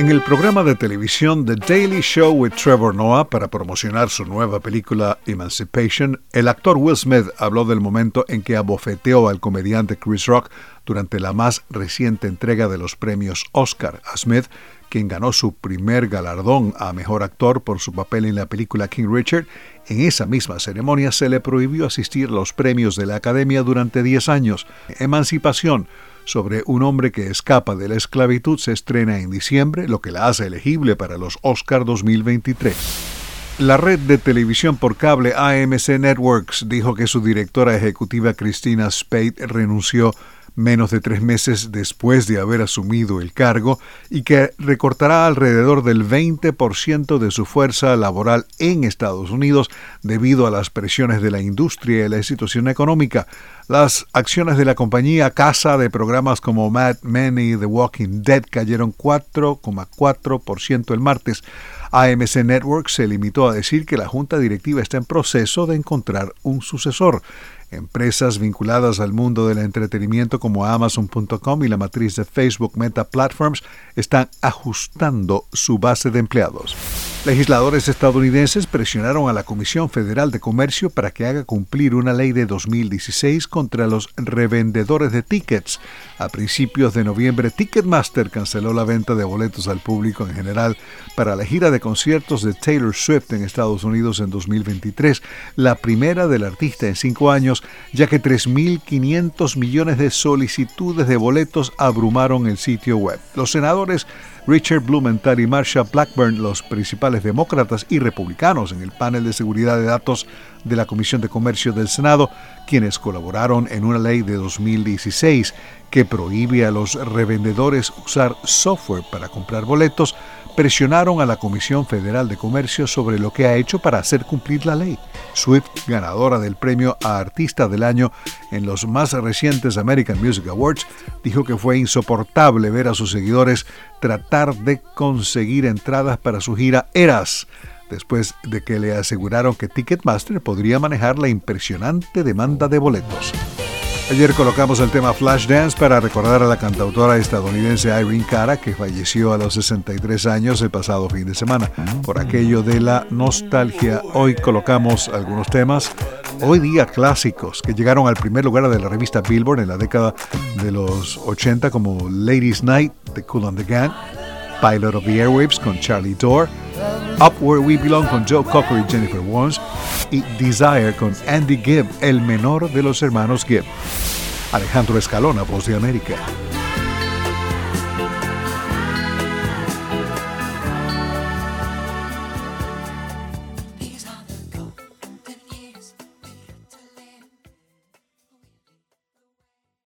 En el programa de televisión The Daily Show with Trevor Noah para promocionar su nueva película Emancipation, el actor Will Smith habló del momento en que abofeteó al comediante Chris Rock durante la más reciente entrega de los premios Oscar. A Smith, quien ganó su primer galardón a mejor actor por su papel en la película King Richard, en esa misma ceremonia se le prohibió asistir a los premios de la Academia durante 10 años. Emancipación sobre un hombre que escapa de la esclavitud se estrena en diciembre, lo que la hace elegible para los Oscar 2023. La red de televisión por cable AMC Networks dijo que su directora ejecutiva Christina Spade renunció menos de tres meses después de haber asumido el cargo y que recortará alrededor del 20% de su fuerza laboral en Estados Unidos debido a las presiones de la industria y la situación económica. Las acciones de la compañía casa de programas como Mad Men y The Walking Dead cayeron 4,4% el martes. AMC Network se limitó a decir que la junta directiva está en proceso de encontrar un sucesor. Empresas vinculadas al mundo del entretenimiento como Amazon.com y la matriz de Facebook Meta Platforms están ajustando su base de empleados. Legisladores estadounidenses presionaron a la Comisión Federal de Comercio para que haga cumplir una ley de 2016 contra los revendedores de tickets. A principios de noviembre, Ticketmaster canceló la venta de boletos al público en general para la gira de conciertos de Taylor Swift en Estados Unidos en 2023, la primera del artista en cinco años, ya que 3.500 millones de solicitudes de boletos abrumaron el sitio web. Los senadores Richard Blumenthal y Marsha Blackburn, los principales demócratas y republicanos en el panel de seguridad de datos de la Comisión de Comercio del Senado, quienes colaboraron en una ley de 2016 que prohíbe a los revendedores usar software para comprar boletos, presionaron a la Comisión Federal de Comercio sobre lo que ha hecho para hacer cumplir la ley. Swift, ganadora del premio a Artista del Año en los más recientes American Music Awards, dijo que fue insoportable ver a sus seguidores tratar de conseguir entradas para su gira Eras, después de que le aseguraron que Ticketmaster podría manejar la impresionante demanda de boletos. Ayer colocamos el tema Flashdance para recordar a la cantautora estadounidense Irene Cara, que falleció a los 63 años el pasado fin de semana. Por aquello de la nostalgia, hoy colocamos algunos temas, hoy día clásicos, que llegaron al primer lugar de la revista Billboard en la década de los 80, como Ladies Night de Cool on the Gang, Pilot of the Airwaves con Charlie Dorr, Up Where We Belong con Joe Cocker y Jennifer Warnes y Desire con Andy Gibb, el menor de los hermanos Gibb. Alejandro Escalona, Voz de América.